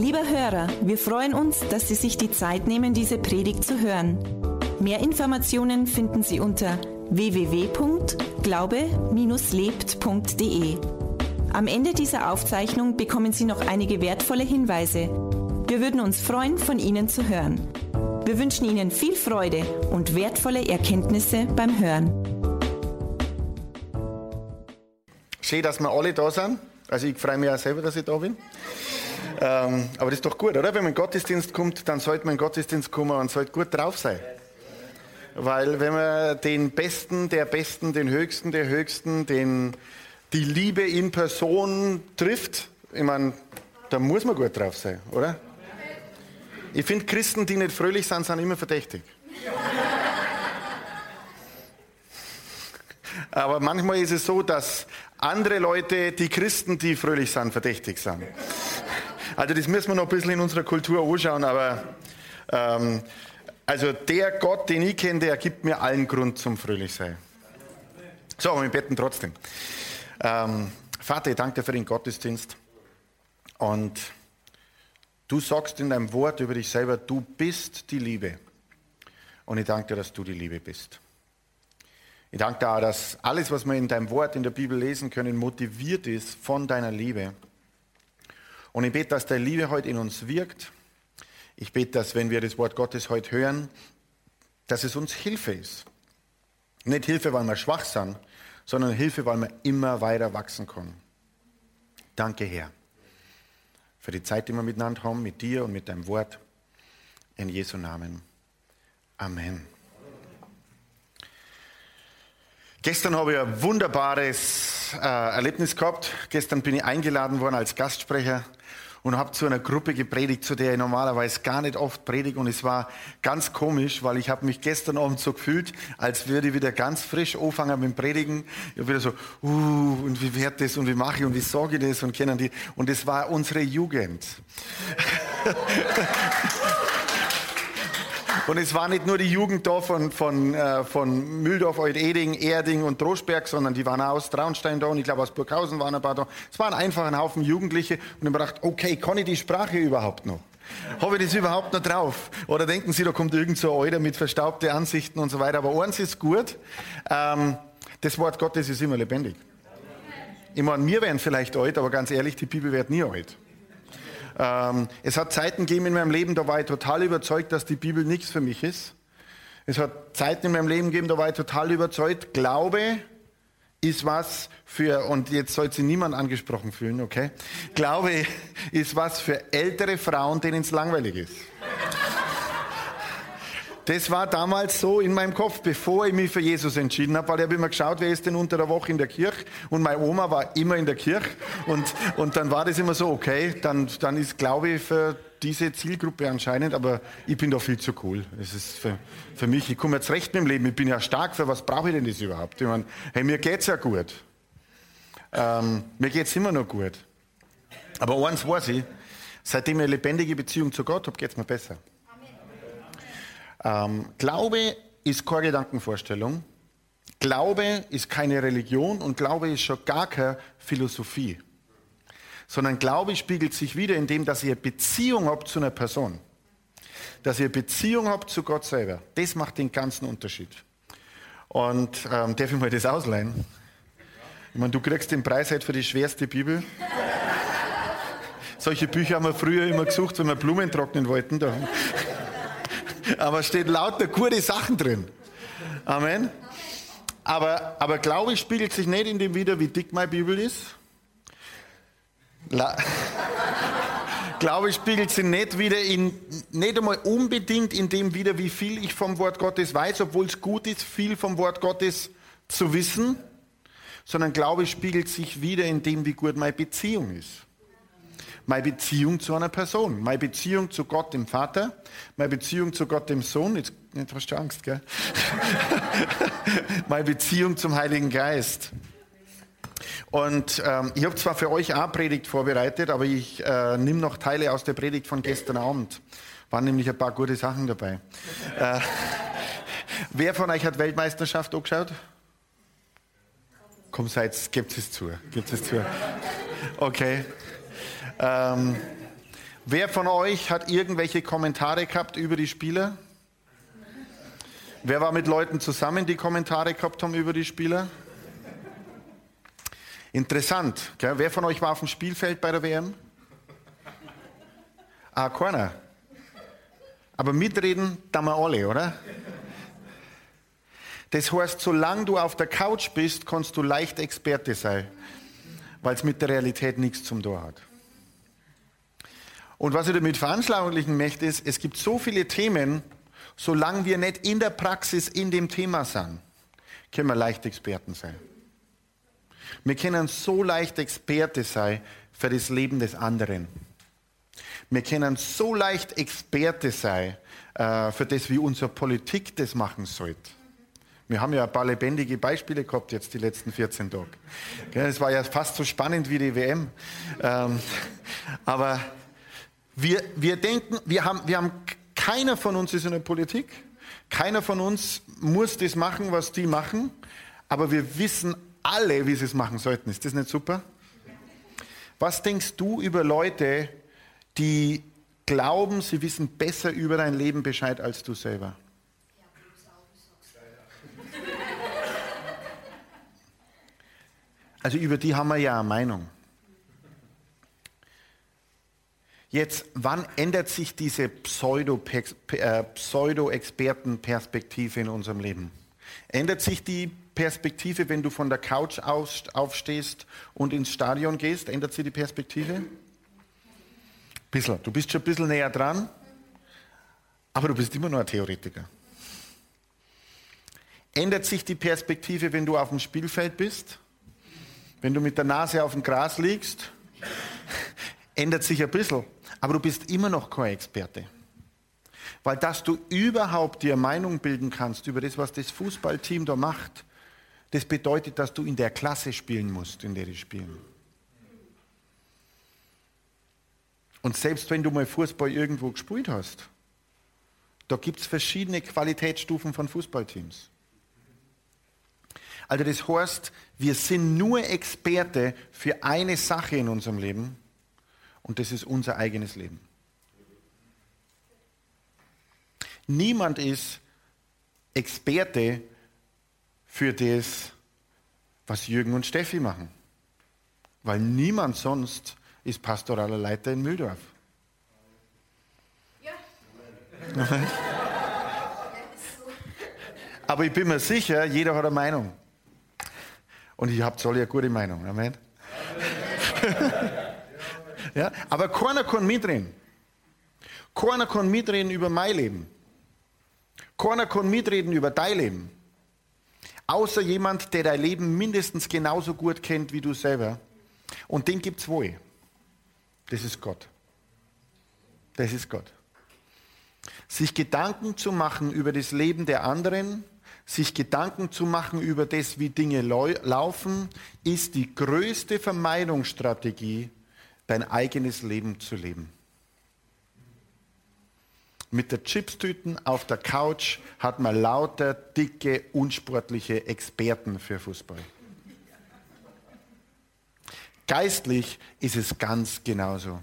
Lieber Hörer, wir freuen uns, dass Sie sich die Zeit nehmen, diese Predigt zu hören. Mehr Informationen finden Sie unter www.glaube-lebt.de. Am Ende dieser Aufzeichnung bekommen Sie noch einige wertvolle Hinweise. Wir würden uns freuen, von Ihnen zu hören. Wir wünschen Ihnen viel Freude und wertvolle Erkenntnisse beim Hören. Schön, dass wir alle da sind. Also ich freue mich auch selber, dass ich da bin. Ähm, aber das ist doch gut, oder? Wenn man in den Gottesdienst kommt, dann sollte man in den Gottesdienst kommen und sollte gut drauf sein. Weil wenn man den Besten der Besten, den Höchsten der Höchsten, den, die Liebe in Person trifft, ich meine, da muss man gut drauf sein, oder? Ich finde, Christen, die nicht fröhlich sind, sind immer verdächtig. Aber manchmal ist es so, dass andere Leute, die Christen, die fröhlich sind, verdächtig sind. Also das müssen wir noch ein bisschen in unserer Kultur anschauen, aber ähm, also der Gott, den ich kenne, der gibt mir allen Grund zum fröhlich sein. So, wir beten trotzdem. Ähm, Vater, ich danke dir für den Gottesdienst und Du sagst in deinem Wort über dich selber, du bist die Liebe. Und ich danke dir, dass du die Liebe bist. Ich danke dir dass alles, was wir in deinem Wort in der Bibel lesen können, motiviert ist von deiner Liebe. Und ich bete, dass deine Liebe heute in uns wirkt. Ich bete, dass wenn wir das Wort Gottes heute hören, dass es uns Hilfe ist. Nicht Hilfe, weil wir schwach sind, sondern Hilfe, weil wir immer weiter wachsen können. Danke, Herr für die Zeit, die wir miteinander haben, mit dir und mit deinem Wort. In Jesu Namen. Amen. Gestern habe ich ein wunderbares äh, Erlebnis gehabt. Gestern bin ich eingeladen worden als Gastsprecher und habe zu einer Gruppe gepredigt, zu der ich normalerweise gar nicht oft predige. Und es war ganz komisch, weil ich habe mich gestern Abend so gefühlt, als würde ich wieder ganz frisch anfangen mit dem Predigen. Ich habe wieder so, uh, und wie wird das und wie mache ich und wie sage ich das und kennen die. Und es war unsere Jugend. Und es war nicht nur die Jugend da von, von, äh, von Mühldorf, Eudeding, Erding und Droschberg, sondern die waren auch aus Traunstein da und ich glaube aus Burghausen waren ein paar da. Es waren einfach ein Haufen Jugendliche und ich habe gedacht, okay, kann ich die Sprache überhaupt noch? Habe ich das überhaupt noch drauf? Oder denken Sie, da kommt irgend so ein Euder mit verstaubten Ansichten und so weiter. Aber eins ist gut, ähm, das Wort Gottes ist immer lebendig. Ich meine, wir werden vielleicht alt, aber ganz ehrlich, die Bibel wird nie alt. Ähm, es hat Zeiten gegeben in meinem Leben, da war ich total überzeugt, dass die Bibel nichts für mich ist. Es hat Zeiten in meinem Leben gegeben, da war ich total überzeugt, Glaube ist was für, und jetzt soll sich niemand angesprochen fühlen, okay? Glaube ist was für ältere Frauen, denen es langweilig ist. Das war damals so in meinem Kopf, bevor ich mich für Jesus entschieden habe, weil ich habe immer geschaut, wer ist denn unter der Woche in der Kirche und meine Oma war immer in der Kirche und, und dann war das immer so, okay, dann, dann ist Glaube ich für diese Zielgruppe anscheinend, aber ich bin da viel zu cool. Es ist für, für mich, ich komme jetzt recht mit dem Leben, ich bin ja stark, für was brauche ich denn das überhaupt? Ich meine, hey, mir geht's ja gut. Ähm, mir geht's immer noch gut. Aber eins weiß ich, seitdem ich eine lebendige Beziehung zu Gott habe, geht's mir besser. Ähm, Glaube ist keine Gedankenvorstellung. Glaube ist keine Religion und Glaube ist schon gar keine Philosophie. Sondern Glaube spiegelt sich wieder in dem, dass ihr Beziehung habt zu einer Person. Dass ihr Beziehung habt zu Gott selber. Das macht den ganzen Unterschied. Und ähm, darf ich mal das ausleihen? Ich meine, du kriegst den Preis halt für die schwerste Bibel. Solche Bücher haben wir früher immer gesucht, wenn wir Blumen trocknen wollten. Da aber steht lauter gute Sachen drin. Amen. Aber, aber Glaube spiegelt sich nicht in dem wieder, wie dick meine Bibel ist. La Glaube spiegelt sich nicht wieder in, nicht einmal unbedingt in dem wieder, wie viel ich vom Wort Gottes weiß, obwohl es gut ist, viel vom Wort Gottes zu wissen, sondern Glaube spiegelt sich wieder in dem, wie gut meine Beziehung ist meine Beziehung zu einer Person, meine Beziehung zu Gott dem Vater, meine Beziehung zu Gott dem Sohn, jetzt, jetzt hast du Angst, gell? meine Beziehung zum Heiligen Geist. Und ähm, ich habe zwar für euch auch Predigt vorbereitet, aber ich äh, nehme noch Teile aus der Predigt von gestern Abend. Waren nämlich ein paar gute Sachen dabei. äh, wer von euch hat Weltmeisterschaft angeschaut? Komm, seid, es zu. Es zu. Okay. Ähm, Wer von euch hat irgendwelche Kommentare gehabt über die Spieler? Wer war mit Leuten zusammen, die Kommentare gehabt haben über die Spieler? Interessant. Gell? Wer von euch war auf dem Spielfeld bei der WM? Ah, keiner. Aber mitreden, da wir alle, oder? Das heißt, solange du auf der Couch bist, kannst du leicht Experte sein, weil es mit der Realität nichts zum Tor hat. Und was ich damit veranschaulichen möchte, ist, es gibt so viele Themen, solange wir nicht in der Praxis in dem Thema sind, können wir leicht Experten sein. Wir können so leicht Experte sein für das Leben des anderen. Wir können so leicht Experte sein äh, für das, wie unsere Politik das machen sollte. Wir haben ja ein paar lebendige Beispiele gehabt jetzt die letzten 14 Tage. Es war ja fast so spannend wie die WM. Ähm, aber wir, wir denken, wir haben, wir haben, keiner von uns ist in der Politik. Keiner von uns muss das machen, was die machen. Aber wir wissen alle, wie sie es machen sollten. Ist das nicht super? Was denkst du über Leute, die glauben, sie wissen besser über dein Leben Bescheid als du selber? Also über die haben wir ja eine Meinung. Jetzt, wann ändert sich diese Pseudo-Expertenperspektive in unserem Leben? Ändert sich die Perspektive, wenn du von der Couch aufstehst und ins Stadion gehst? Ändert sich die Perspektive? Bisschen. Du bist schon ein bisschen näher dran, aber du bist immer nur ein Theoretiker. Ändert sich die Perspektive, wenn du auf dem Spielfeld bist? Wenn du mit der Nase auf dem Gras liegst? Ändert sich ein bisschen. Aber du bist immer noch kein Experte. Weil dass du überhaupt dir Meinung bilden kannst über das, was das Fußballteam da macht, das bedeutet, dass du in der Klasse spielen musst, in der die spielen. Und selbst wenn du mal Fußball irgendwo gespielt hast, da gibt es verschiedene Qualitätsstufen von Fußballteams. Also das heißt, wir sind nur Experte für eine Sache in unserem Leben und das ist unser eigenes Leben. Niemand ist Experte für das, was Jürgen und Steffi machen. Weil niemand sonst ist pastoraler Leiter in Mühldorf. Ja. Aber ich bin mir sicher, jeder hat eine Meinung. Und ich habe alle eine gute Meinung. Amen. Ja? Aber keiner kann mitreden. Keiner kann mitreden über mein Leben. Keiner kann mitreden über dein Leben. Außer jemand, der dein Leben mindestens genauso gut kennt wie du selber. Und den gibt es wohl. Das ist Gott. Das ist Gott. Sich Gedanken zu machen über das Leben der anderen, sich Gedanken zu machen über das, wie Dinge laufen, ist die größte Vermeidungsstrategie dein eigenes Leben zu leben. Mit der Chipstüten auf der Couch hat man lauter dicke, unsportliche Experten für Fußball. Geistlich ist es ganz genauso.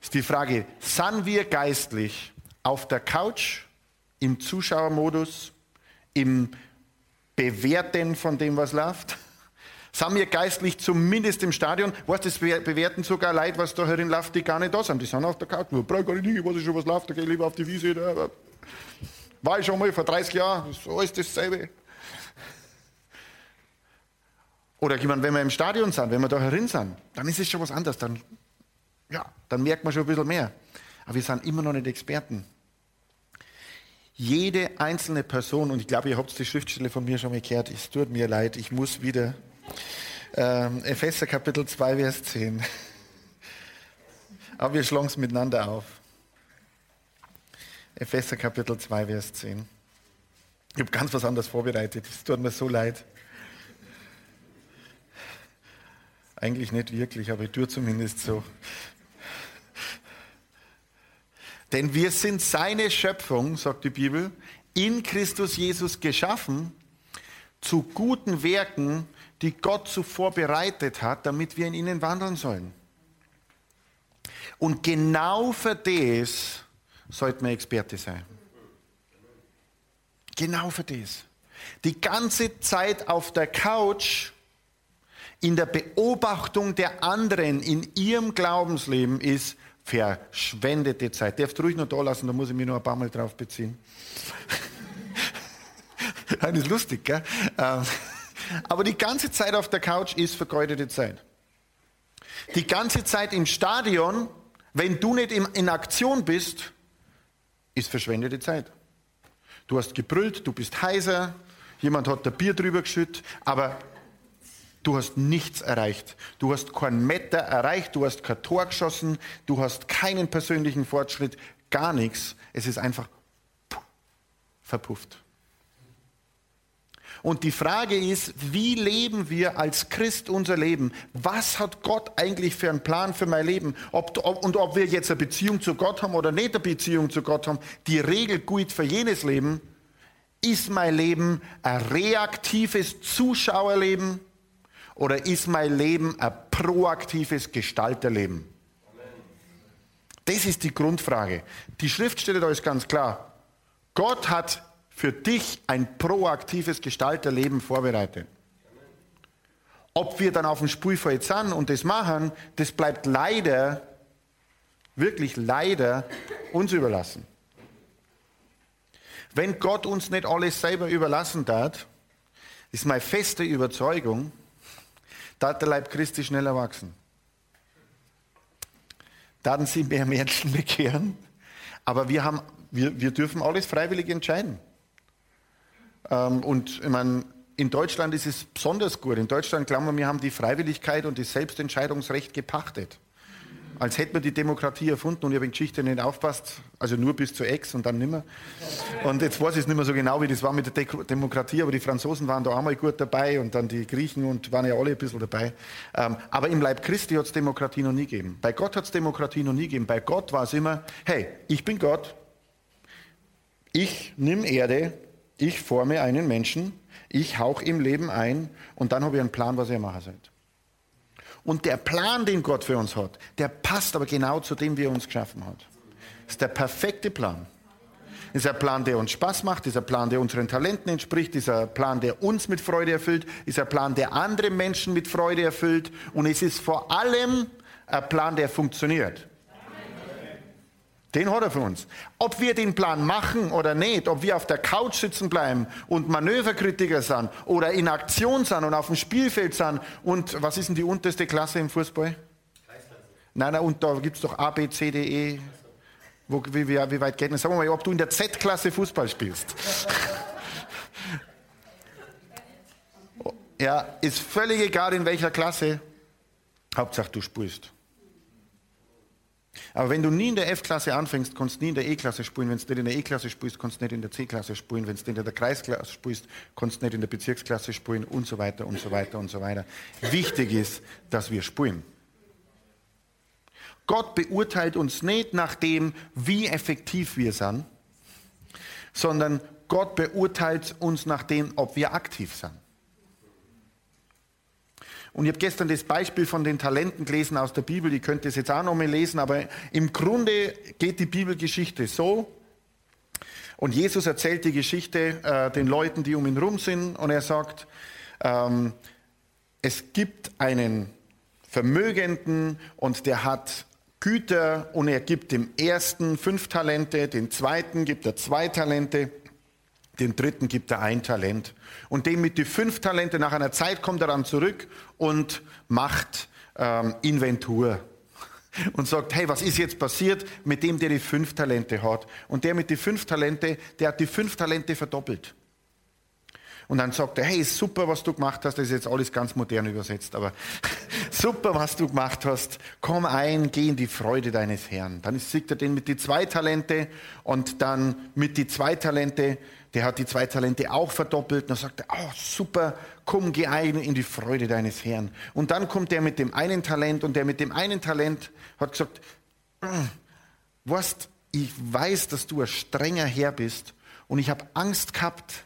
Ist die Frage, sind wir geistlich auf der Couch, im Zuschauermodus, im Bewerten von dem, was läuft? Sind wir geistlich zumindest im Stadion? Weißt du, das bewerten sogar Leute, was da herin läuft, die gar nicht da sind. Die sind auf der Couch. Brauche gar nicht, ich weiß schon, was läuft, da gehe ich lieber auf die Wiese. Da. War ich schon mal vor 30 Jahren, das ist dasselbe. Oder ich meine, wenn wir im Stadion sind, wenn wir da herin sind, dann ist es schon was anderes. Dann, ja, dann merkt man schon ein bisschen mehr. Aber wir sind immer noch nicht Experten. Jede einzelne Person, und ich glaube, ihr habt die Schriftstelle von mir schon mal gehört, es tut mir leid, ich muss wieder ähm, Epheser Kapitel 2, Vers 10. Aber wir schlagen es miteinander auf. Epheser Kapitel 2, Vers 10. Ich habe ganz was anderes vorbereitet. Es tut mir so leid. Eigentlich nicht wirklich, aber ich tue zumindest so. Denn wir sind seine Schöpfung, sagt die Bibel, in Christus Jesus geschaffen, zu guten Werken, die Gott zuvor bereitet hat, damit wir in ihnen wandeln sollen. Und genau für das sollte man Experte sein. Genau für das. Die ganze Zeit auf der Couch in der Beobachtung der anderen in ihrem Glaubensleben ist verschwendete Zeit. Darfst ruhig noch da lassen, da muss ich mich noch ein paar Mal drauf beziehen. das ist lustig, gell? Aber die ganze Zeit auf der Couch ist vergeudete Zeit. Die ganze Zeit im Stadion, wenn du nicht in Aktion bist, ist verschwendete Zeit. Du hast gebrüllt, du bist heiser, jemand hat da Bier drüber geschüttet, aber du hast nichts erreicht. Du hast kein Meter erreicht, du hast kein Tor geschossen, du hast keinen persönlichen Fortschritt, gar nichts. Es ist einfach verpufft. Und die Frage ist, wie leben wir als Christ unser Leben? Was hat Gott eigentlich für einen Plan für mein Leben? Ob, ob, und ob wir jetzt eine Beziehung zu Gott haben oder nicht eine Beziehung zu Gott haben, die Regel gut für jenes Leben. Ist mein Leben ein reaktives Zuschauerleben oder ist mein Leben ein proaktives Gestalterleben? Das ist die Grundfrage. Die Schriftstelle da ist ganz klar. Gott hat für dich ein proaktives Gestalterleben vorbereitet. Ob wir dann auf dem Spielfeld sind und das machen, das bleibt leider, wirklich leider uns überlassen. Wenn Gott uns nicht alles selber überlassen darf, ist meine feste Überzeugung, darf der Leib Christi schneller wachsen. Dann sie mehr Menschen bekehren, aber wir, haben, wir, wir dürfen alles freiwillig entscheiden. Ähm, und ich meine, in Deutschland ist es besonders gut. In Deutschland glauben wir, wir haben die Freiwilligkeit und das Selbstentscheidungsrecht gepachtet. Als hätte man die Demokratie erfunden und ich habe in Geschichte nicht aufpasst, also nur bis zur Ex und dann nimmer. Und jetzt weiß ich es nicht mehr so genau, wie das war mit der De Demokratie, aber die Franzosen waren da auch mal gut dabei und dann die Griechen und waren ja alle ein bisschen dabei. Ähm, aber im Leib Christi hat es Demokratie noch nie gegeben. Bei Gott hat es Demokratie noch nie gegeben. Bei Gott war es immer, hey, ich bin Gott, ich nimm Erde, ich forme einen Menschen, ich hauche ihm Leben ein und dann habe ich einen Plan, was ihr machen sollt. Und der Plan, den Gott für uns hat, der passt aber genau zu dem, wie er uns geschaffen hat. Das ist der perfekte Plan. Das ist ein Plan, der uns Spaß macht, ist ein Plan, der unseren Talenten entspricht, ist ein Plan, der uns mit Freude erfüllt, ist ein Plan, der andere Menschen mit Freude erfüllt und es ist vor allem ein Plan, der funktioniert. Den hat er für uns. Ob wir den Plan machen oder nicht, ob wir auf der Couch sitzen bleiben und Manöverkritiker sind oder in Aktion sind und auf dem Spielfeld sind und was ist denn die unterste Klasse im Fußball? Nein, nein, und da gibt es doch A, B, C, D, E. Wo, wie, wie, wie weit geht das? Sagen wir mal, ob du in der Z-Klasse Fußball spielst. ja, ist völlig egal in welcher Klasse. Hauptsache du spielst. Aber wenn du nie in der F-Klasse anfängst, kannst du nie in der E-Klasse spielen. Wenn du nicht in der E-Klasse spielst, kannst du nicht in der C-Klasse spielen. Wenn du nicht in der Kreisklasse spielst, kannst du nicht in der Bezirksklasse spielen und so weiter und so weiter und so weiter. Wichtig ist, dass wir spielen. Gott beurteilt uns nicht nach dem, wie effektiv wir sind, sondern Gott beurteilt uns nach dem, ob wir aktiv sind. Und ich habe gestern das Beispiel von den Talenten gelesen aus der Bibel. Ich könnte es jetzt auch noch mal lesen, aber im Grunde geht die Bibelgeschichte so. Und Jesus erzählt die Geschichte äh, den Leuten, die um ihn rum sind. Und er sagt, ähm, es gibt einen Vermögenden und der hat Güter und er gibt dem ersten fünf Talente, den zweiten gibt er zwei Talente dem dritten gibt er ein Talent. Und dem mit die fünf Talente, nach einer Zeit kommt er dann zurück und macht ähm, Inventur. Und sagt, hey, was ist jetzt passiert mit dem, der die fünf Talente hat? Und der mit die fünf Talente, der hat die fünf Talente verdoppelt. Und dann sagt er, hey, super, was du gemacht hast. Das ist jetzt alles ganz modern übersetzt, aber super, was du gemacht hast. Komm ein, geh in die Freude deines Herrn. Dann sieht er den mit die zwei Talente und dann mit die zwei Talente, der hat die zwei Talente auch verdoppelt. Und dann sagt er, oh, super, komm, geh ein in die Freude deines Herrn. Und dann kommt der mit dem einen Talent und der mit dem einen Talent hat gesagt, hm, weißt, ich weiß, dass du ein strenger Herr bist und ich habe Angst gehabt,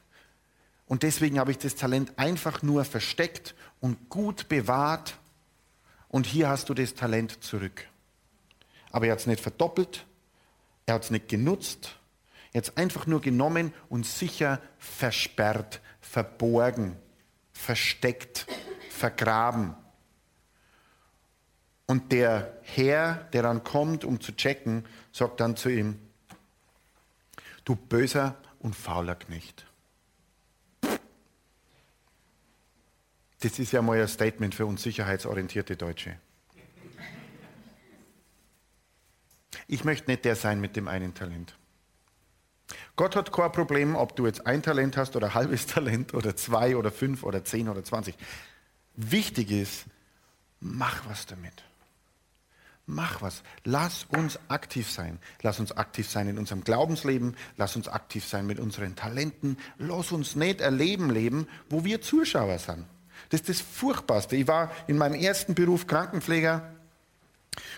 und deswegen habe ich das Talent einfach nur versteckt und gut bewahrt. Und hier hast du das Talent zurück. aber er hat es nicht verdoppelt, er hat es nicht genutzt, er hat es einfach nur genommen und sicher versperrt, verborgen, versteckt, vergraben. Und der Herr, der dann kommt, um zu checken, sagt dann zu ihm, du böser und fauler Knecht. Das ist ja mal ein Statement für uns sicherheitsorientierte Deutsche. Ich möchte nicht der sein mit dem einen Talent. Gott hat kein Problem, ob du jetzt ein Talent hast oder ein halbes Talent oder zwei oder fünf oder zehn oder zwanzig. Wichtig ist, mach was damit. Mach was. Lass uns aktiv sein. Lass uns aktiv sein in unserem Glaubensleben. Lass uns aktiv sein mit unseren Talenten. Lass uns nicht ein Leben leben, wo wir Zuschauer sind. Das ist das Furchtbarste. Ich war in meinem ersten Beruf Krankenpfleger.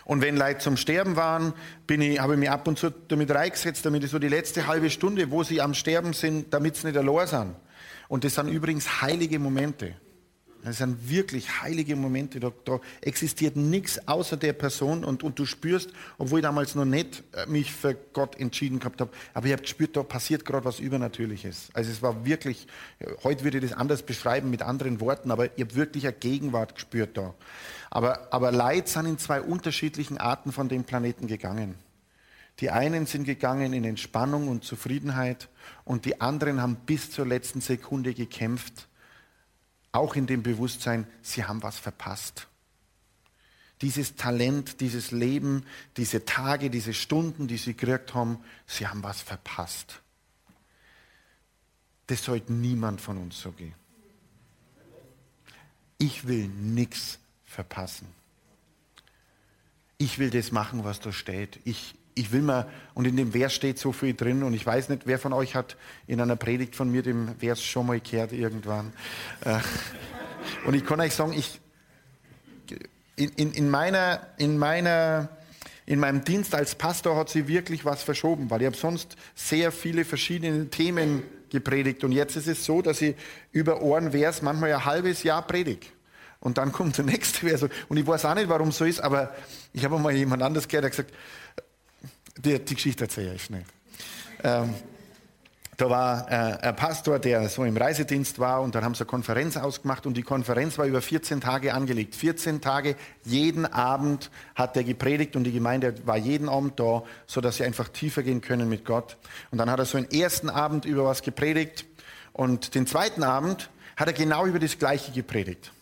Und wenn Leute zum Sterben waren, bin ich, habe ich mich ab und zu damit reingesetzt, damit ich so die letzte halbe Stunde, wo sie am Sterben sind, damit sie nicht allein sind. Und das sind übrigens heilige Momente. Das sind wirklich heilige Momente. Da, da existiert nichts außer der Person und, und, du spürst, obwohl ich damals noch nicht äh, mich für Gott entschieden gehabt habe, aber ich habe gespürt, da passiert gerade was Übernatürliches. Also es war wirklich, heute würde ich das anders beschreiben mit anderen Worten, aber ich habe wirklich eine Gegenwart gespürt da. Aber, aber Leid sind in zwei unterschiedlichen Arten von dem Planeten gegangen. Die einen sind gegangen in Entspannung und Zufriedenheit und die anderen haben bis zur letzten Sekunde gekämpft auch in dem Bewusstsein, sie haben was verpasst. Dieses Talent, dieses Leben, diese Tage, diese Stunden, die sie gekriegt haben, sie haben was verpasst. Das sollte niemand von uns so gehen. Ich will nichts verpassen. Ich will das machen, was da steht. Ich, ich will mal, und in dem Vers steht so viel drin, und ich weiß nicht, wer von euch hat in einer Predigt von mir den Vers schon mal gehört irgendwann. Äh, und ich kann euch sagen, ich, in, in, in, meiner, in, meiner, in meinem Dienst als Pastor hat sie wirklich was verschoben, weil ich habe sonst sehr viele verschiedene Themen gepredigt. Und jetzt ist es so, dass ich über Ohrenvers manchmal ein halbes Jahr predige. Und dann kommt der nächste Vers. Und ich weiß auch nicht, warum es so ist, aber ich habe mal jemand anders gehört, der gesagt die, die Geschichte erzähle ich schnell. Ähm, da war äh, ein Pastor, der so im Reisedienst war und dann haben sie eine Konferenz ausgemacht und die Konferenz war über 14 Tage angelegt. 14 Tage, jeden Abend hat er gepredigt und die Gemeinde war jeden Abend da, sodass sie einfach tiefer gehen können mit Gott. Und dann hat er so einen ersten Abend über was gepredigt und den zweiten Abend hat er genau über das Gleiche gepredigt.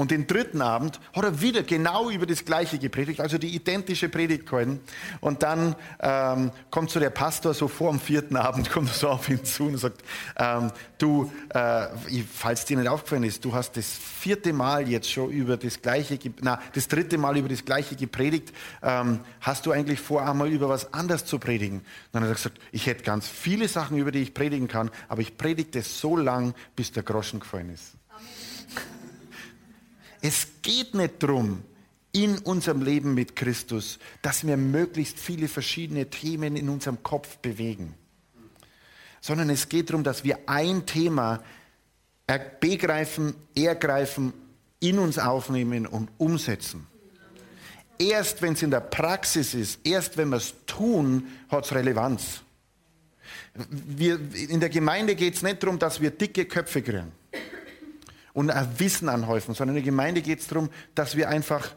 Und den dritten Abend hat er wieder genau über das Gleiche gepredigt, also die identische Predigt gehalten. Und dann ähm, kommt so der Pastor so vor dem vierten Abend, kommt so auf ihn zu und sagt, ähm, du, äh, falls dir nicht aufgefallen ist, du hast das vierte Mal jetzt schon über das Gleiche, na, das dritte Mal über das Gleiche gepredigt. Ähm, hast du eigentlich vor, einmal über was anderes zu predigen? Dann hat er gesagt, ich hätte ganz viele Sachen, über die ich predigen kann, aber ich predige das so lang, bis der Groschen gefallen ist. Es geht nicht darum, in unserem Leben mit Christus, dass wir möglichst viele verschiedene Themen in unserem Kopf bewegen, sondern es geht darum, dass wir ein Thema begreifen, ergreifen, in uns aufnehmen und umsetzen. Erst wenn es in der Praxis ist, erst wenn wir es tun, hat es Relevanz. Wir, in der Gemeinde geht es nicht darum, dass wir dicke Köpfe kriegen und ein Wissen anhäufen, sondern in der Gemeinde geht es darum, dass wir einfach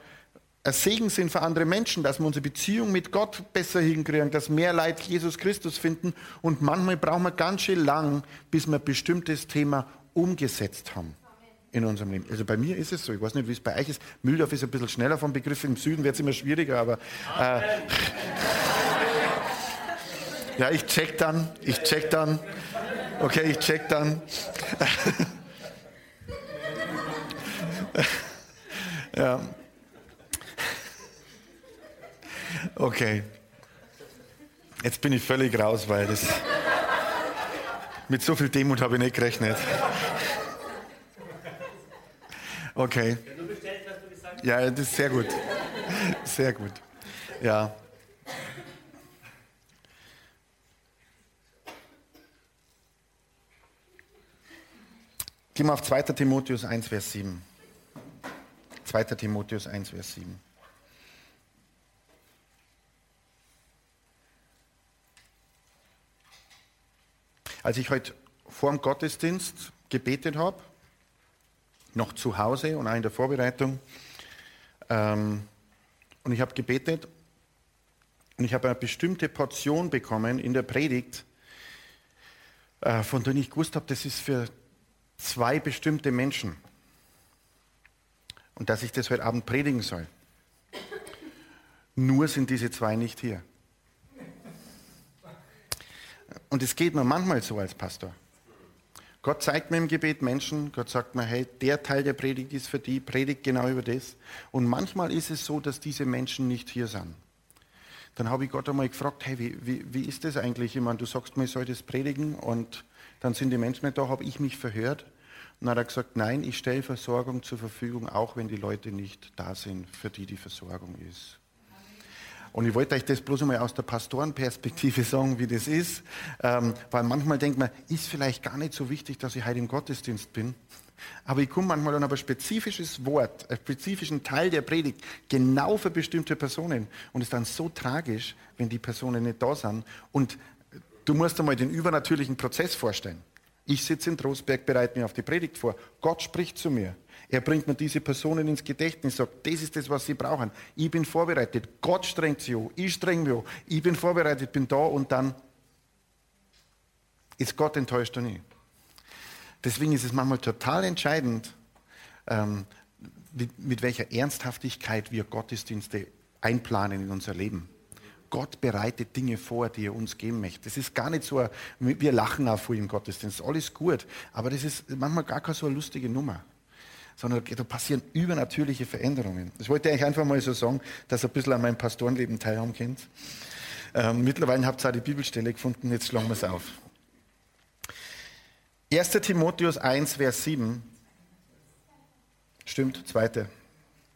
ein Segen sind für andere Menschen, dass wir unsere Beziehung mit Gott besser hinkriegen, dass mehr Leid Jesus Christus finden. Und manchmal brauchen wir ganz schön lang, bis wir ein bestimmtes Thema umgesetzt haben in unserem Leben. Also bei mir ist es so. Ich weiß nicht, wie es bei euch ist. Mühldorf ist ein bisschen schneller vom Begriff. Im Süden wird es immer schwieriger, aber. Äh, ja, ich check dann. Ich check dann. Okay, ich check dann. ja. Okay. Jetzt bin ich völlig raus, weil das. Mit so viel Demut habe ich nicht gerechnet. Okay. Ja, das ist sehr gut. Sehr gut. Ja. Gehen wir auf 2. Timotheus 1, Vers 7. 2. Timotheus 1, Vers 7. Als ich heute vor dem Gottesdienst gebetet habe, noch zu Hause und auch in der Vorbereitung, ähm, und ich habe gebetet und ich habe eine bestimmte Portion bekommen in der Predigt, äh, von der ich gewusst habe, das ist für zwei bestimmte Menschen. Und dass ich das heute Abend predigen soll. Nur sind diese zwei nicht hier. Und es geht mir manchmal so als Pastor. Gott zeigt mir im Gebet Menschen, Gott sagt mir, hey, der Teil der Predigt ist für die, predigt genau über das. Und manchmal ist es so, dass diese Menschen nicht hier sind. Dann habe ich Gott einmal gefragt, hey, wie, wie, wie ist das eigentlich? Ich meine, du sagst mir, ich soll das predigen und dann sind die Menschen nicht da, habe ich mich verhört. Und dann hat er gesagt, nein, ich stelle Versorgung zur Verfügung, auch wenn die Leute nicht da sind, für die die Versorgung ist. Und ich wollte euch das bloß einmal aus der Pastorenperspektive sagen, wie das ist. Ähm, weil manchmal denkt man, ist vielleicht gar nicht so wichtig, dass ich heute im Gottesdienst bin. Aber ich komme manchmal an ein spezifisches Wort, einen spezifischen Teil der Predigt, genau für bestimmte Personen. Und es ist dann so tragisch, wenn die Personen nicht da sind. Und du musst einmal den übernatürlichen Prozess vorstellen. Ich sitze in Trostberg, bereite mich auf die Predigt vor. Gott spricht zu mir. Er bringt mir diese Personen ins Gedächtnis, sagt, das ist das, was sie brauchen. Ich bin vorbereitet. Gott strengt sie an. Ich streng mich an. Ich bin vorbereitet, bin da und dann ist Gott enttäuscht und ich. Deswegen ist es manchmal total entscheidend, ähm, mit, mit welcher Ernsthaftigkeit wir Gottesdienste einplanen in unser Leben. Gott bereitet Dinge vor, die er uns geben möchte. Das ist gar nicht so, wir lachen auch vor im Gottesdienst, alles gut, aber das ist manchmal gar keine so eine lustige Nummer sondern da passieren übernatürliche Veränderungen. Das wollte ich einfach mal so sagen, dass ihr ein bisschen an meinem Pastorenleben teilhaben könnt. Ähm, mittlerweile habt ihr auch die Bibelstelle gefunden, jetzt schlagen wir es auf. 1. Timotheus 1, Vers 7. Stimmt, zweite.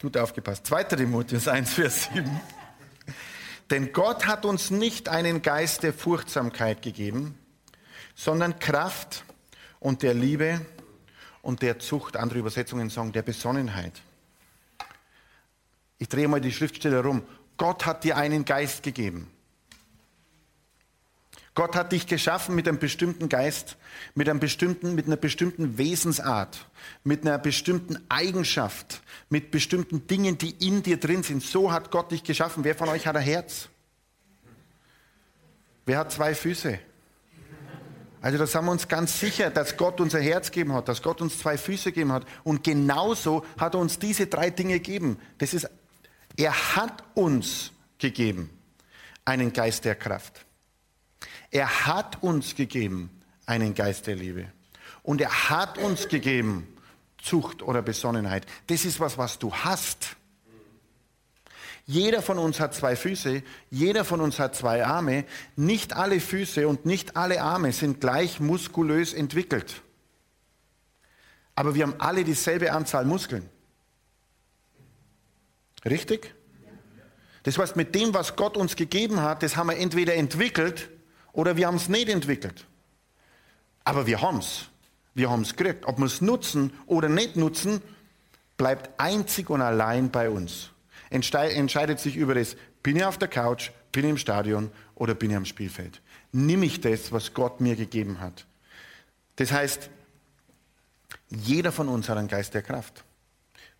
Gut aufgepasst. 2. Timotheus 1, Vers 7. Denn Gott hat uns nicht einen Geist der Furchtsamkeit gegeben, sondern Kraft und der Liebe und der Zucht, andere Übersetzungen sagen, der Besonnenheit. Ich drehe mal die Schriftstelle rum. Gott hat dir einen Geist gegeben. Gott hat dich geschaffen mit einem bestimmten Geist, mit, einem bestimmten, mit einer bestimmten Wesensart, mit einer bestimmten Eigenschaft, mit bestimmten Dingen, die in dir drin sind. So hat Gott dich geschaffen. Wer von euch hat ein Herz? Wer hat zwei Füße? Also da sind wir uns ganz sicher, dass Gott unser Herz gegeben hat, dass Gott uns zwei Füße gegeben hat. Und genauso hat er uns diese drei Dinge gegeben. Das ist, er hat uns gegeben einen Geist der Kraft. Er hat uns gegeben einen Geist der Liebe. Und er hat uns gegeben Zucht oder Besonnenheit. Das ist was, was du hast. Jeder von uns hat zwei Füße, jeder von uns hat zwei Arme. Nicht alle Füße und nicht alle Arme sind gleich muskulös entwickelt. Aber wir haben alle dieselbe Anzahl Muskeln. Richtig? Das heißt, mit dem, was Gott uns gegeben hat, das haben wir entweder entwickelt oder wir haben es nicht entwickelt. Aber wir haben es. Wir haben es gekriegt. Ob wir es nutzen oder nicht nutzen, bleibt einzig und allein bei uns entscheidet sich über das, bin ich auf der Couch, bin ich im Stadion oder bin ich am Spielfeld. Nimm ich das, was Gott mir gegeben hat. Das heißt, jeder von uns hat einen Geist der Kraft.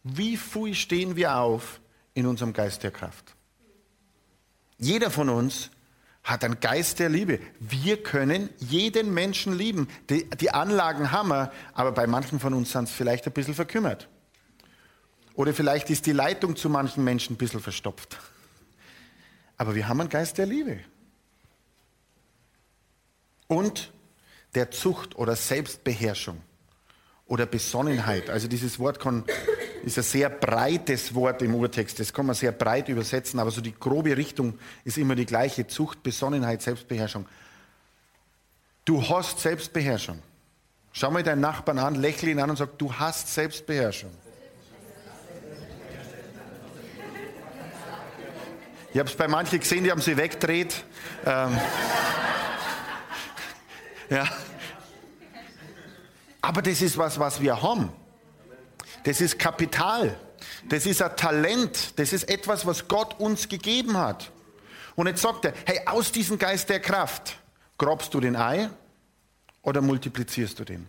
Wie früh stehen wir auf in unserem Geist der Kraft? Jeder von uns hat einen Geist der Liebe. Wir können jeden Menschen lieben. Die, die Anlagen haben wir, aber bei manchen von uns sind es vielleicht ein bisschen verkümmert. Oder vielleicht ist die Leitung zu manchen Menschen ein bisschen verstopft. Aber wir haben einen Geist der Liebe. Und der Zucht oder Selbstbeherrschung oder Besonnenheit. Also dieses Wort kann, ist ein sehr breites Wort im Urtext. Das kann man sehr breit übersetzen, aber so die grobe Richtung ist immer die gleiche. Zucht, Besonnenheit, Selbstbeherrschung. Du hast Selbstbeherrschung. Schau mal deinen Nachbarn an, lächle ihn an und sag, du hast Selbstbeherrschung. Ich habe es bei manchen gesehen, die haben sie wegdreht. Ähm, ja. Aber das ist was, was wir haben. Das ist Kapital. Das ist ein Talent. Das ist etwas, was Gott uns gegeben hat. Und jetzt sagt er, hey, aus diesem Geist der Kraft grobst du den Ei oder multiplizierst du den?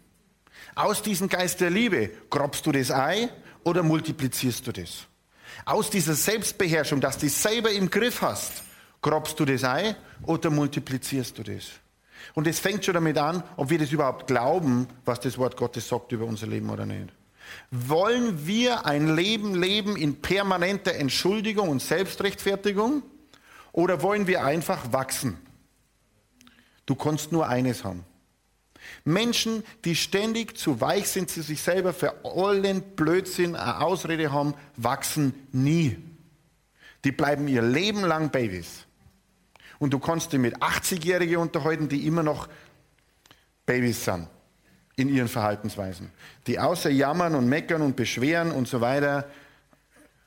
Aus diesem Geist der Liebe grobst du das Ei oder multiplizierst du das? Aus dieser Selbstbeherrschung, dass du es selber im Griff hast, grobst du das Ei oder multiplizierst du das? Und es fängt schon damit an, ob wir das überhaupt glauben, was das Wort Gottes sagt über unser Leben oder nicht. Wollen wir ein Leben leben in permanenter Entschuldigung und Selbstrechtfertigung oder wollen wir einfach wachsen? Du kannst nur eines haben. Menschen, die ständig zu weich sind zu sich selber, für allen Blödsinn eine Ausrede haben, wachsen nie. Die bleiben ihr Leben lang Babys. Und du kannst dich mit 80-Jährigen unterhalten, die immer noch Babys sind in ihren Verhaltensweisen. Die außer jammern und meckern und beschweren und so weiter.